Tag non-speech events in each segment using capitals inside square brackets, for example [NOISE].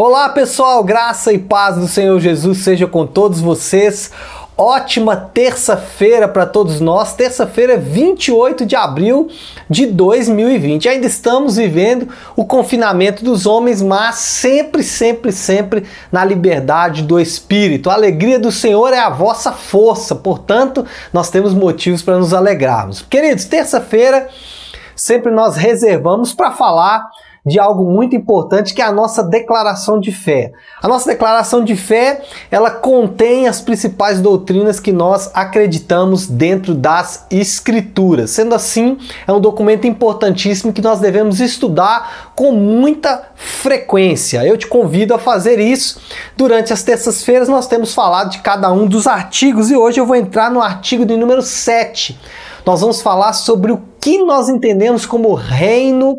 Olá pessoal, graça e paz do Senhor Jesus seja com todos vocês. Ótima terça-feira para todos nós, terça-feira 28 de abril de 2020. Ainda estamos vivendo o confinamento dos homens, mas sempre, sempre, sempre na liberdade do Espírito. A alegria do Senhor é a vossa força, portanto, nós temos motivos para nos alegrarmos. Queridos, terça-feira sempre nós reservamos para falar de algo muito importante que é a nossa declaração de fé. A nossa declaração de fé, ela contém as principais doutrinas que nós acreditamos dentro das escrituras. Sendo assim, é um documento importantíssimo que nós devemos estudar com muita frequência. Eu te convido a fazer isso. Durante as terças-feiras nós temos falado de cada um dos artigos e hoje eu vou entrar no artigo de número 7. Nós vamos falar sobre o que nós entendemos como reino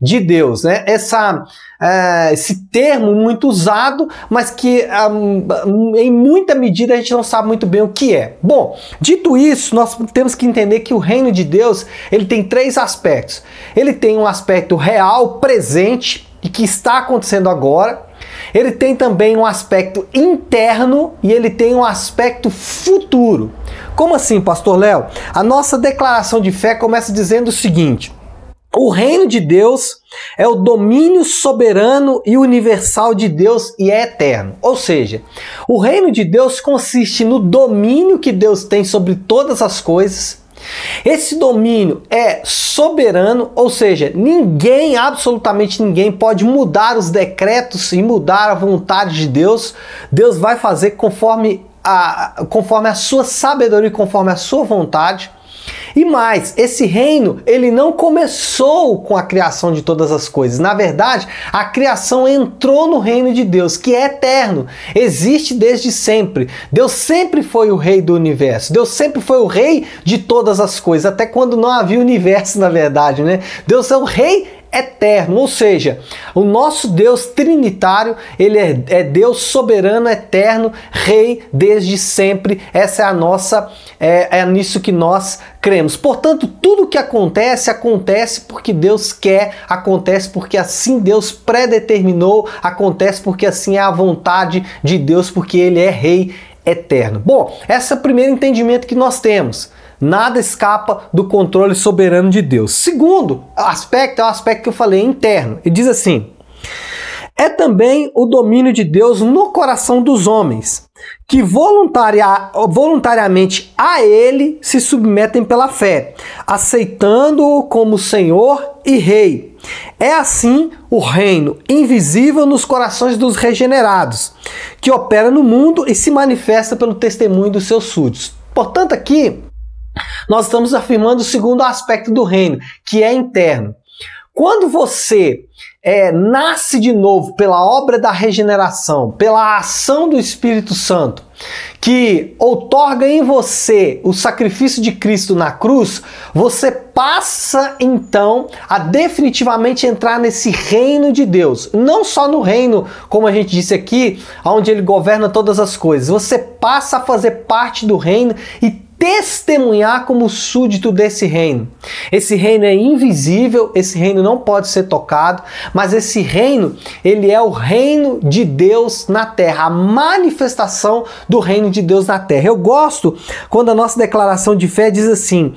de Deus, né? Essa, uh, esse termo muito usado, mas que um, em muita medida a gente não sabe muito bem o que é. Bom, dito isso, nós temos que entender que o reino de Deus ele tem três aspectos. Ele tem um aspecto real, presente e que está acontecendo agora. Ele tem também um aspecto interno e ele tem um aspecto futuro. Como assim, Pastor Léo? A nossa declaração de fé começa dizendo o seguinte: o reino de Deus é o domínio soberano e universal de Deus e é eterno. Ou seja, o reino de Deus consiste no domínio que Deus tem sobre todas as coisas. Esse domínio é soberano, ou seja, ninguém, absolutamente ninguém, pode mudar os decretos e mudar a vontade de Deus. Deus vai fazer conforme a, conforme a sua sabedoria conforme a sua vontade. E mais, esse reino, ele não começou com a criação de todas as coisas. Na verdade, a criação entrou no reino de Deus, que é eterno, existe desde sempre. Deus sempre foi o rei do universo. Deus sempre foi o rei de todas as coisas, até quando não havia universo, [LAUGHS] na verdade, né? Deus é o rei eterno, ou seja, o nosso Deus trinitário, ele é, é, Deus soberano, eterno, rei desde sempre. Essa é a nossa, é, é nisso que nós cremos. Portanto, tudo que acontece, acontece porque Deus quer, acontece porque assim Deus predeterminou, acontece porque assim é a vontade de Deus, porque ele é rei eterno. Bom, esse é o primeiro entendimento que nós temos. Nada escapa do controle soberano de Deus. Segundo aspecto é o aspecto que eu falei interno. E diz assim: é também o domínio de Deus no coração dos homens, que voluntaria, voluntariamente a Ele se submetem pela fé, aceitando-o como Senhor e Rei. É assim o reino invisível nos corações dos regenerados, que opera no mundo e se manifesta pelo testemunho dos seus súditos. Portanto, aqui nós estamos afirmando o segundo aspecto do reino, que é interno. Quando você é, nasce de novo pela obra da regeneração, pela ação do Espírito Santo, que outorga em você o sacrifício de Cristo na cruz, você passa então a definitivamente entrar nesse reino de Deus. Não só no reino, como a gente disse aqui, onde ele governa todas as coisas. Você passa a fazer parte do reino e testemunhar como súdito desse reino. Esse reino é invisível, esse reino não pode ser tocado, mas esse reino, ele é o reino de Deus na terra, a manifestação do reino de Deus na terra. Eu gosto quando a nossa declaração de fé diz assim: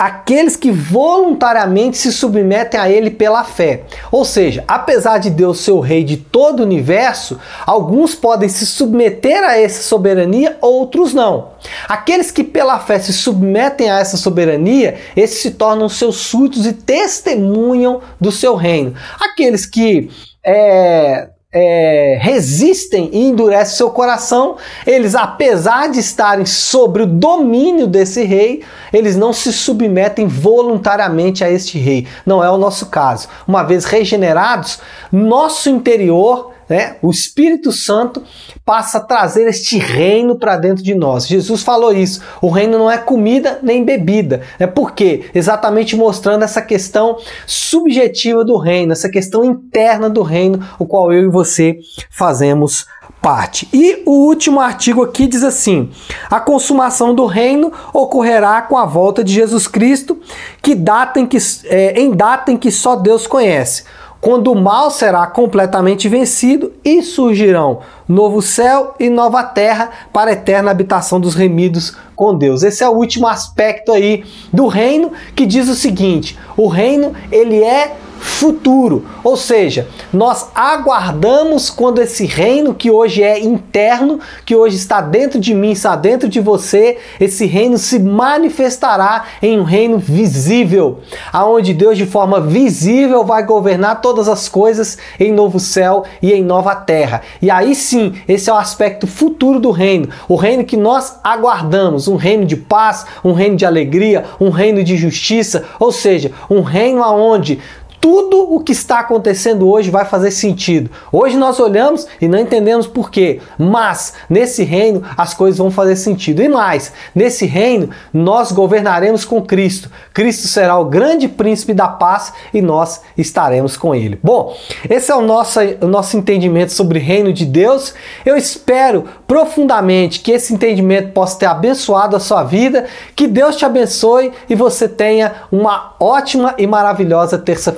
aqueles que voluntariamente se submetem a ele pela fé. Ou seja, apesar de Deus ser o rei de todo o universo, alguns podem se submeter a essa soberania, outros não. Aqueles que pela fé se submetem a essa soberania, esses se tornam seus súditos e testemunham do seu reino. Aqueles que é, é, resistem e endurecem seu coração, eles, apesar de estarem sobre o domínio desse rei, eles não se submetem voluntariamente a este rei. Não é o nosso caso. Uma vez regenerados, nosso interior né, o Espírito Santo passa a trazer este reino para dentro de nós. Jesus falou isso. O reino não é comida nem bebida. É por quê? Exatamente mostrando essa questão subjetiva do reino, essa questão interna do reino, o qual eu e você fazemos parte. E o último artigo aqui diz assim: a consumação do reino ocorrerá com a volta de Jesus Cristo, que data em que, é, em data em que só Deus conhece. quando o mal será completamente vencido e surgirão novo céu e nova terra para a eterna habitação dos remidos com Deus. Esse é o último aspecto aí do reino que diz o seguinte: o reino ele é futuro. Ou seja, nós aguardamos quando esse reino que hoje é interno, que hoje está dentro de mim, está dentro de você, esse reino se manifestará em um reino visível, aonde Deus de forma visível vai governar todas as coisas em novo céu e em nova terra. E aí sim, esse é o aspecto futuro do reino, o reino que nós aguardamos, um reino de paz, um reino de alegria, um reino de justiça, ou seja, um reino aonde tudo o que está acontecendo hoje vai fazer sentido. Hoje nós olhamos e não entendemos por quê, mas nesse reino as coisas vão fazer sentido. E mais, nesse reino nós governaremos com Cristo. Cristo será o grande príncipe da paz e nós estaremos com ele. Bom, esse é o nosso, o nosso entendimento sobre o reino de Deus. Eu espero profundamente que esse entendimento possa ter abençoado a sua vida, que Deus te abençoe e você tenha uma ótima e maravilhosa terça-feira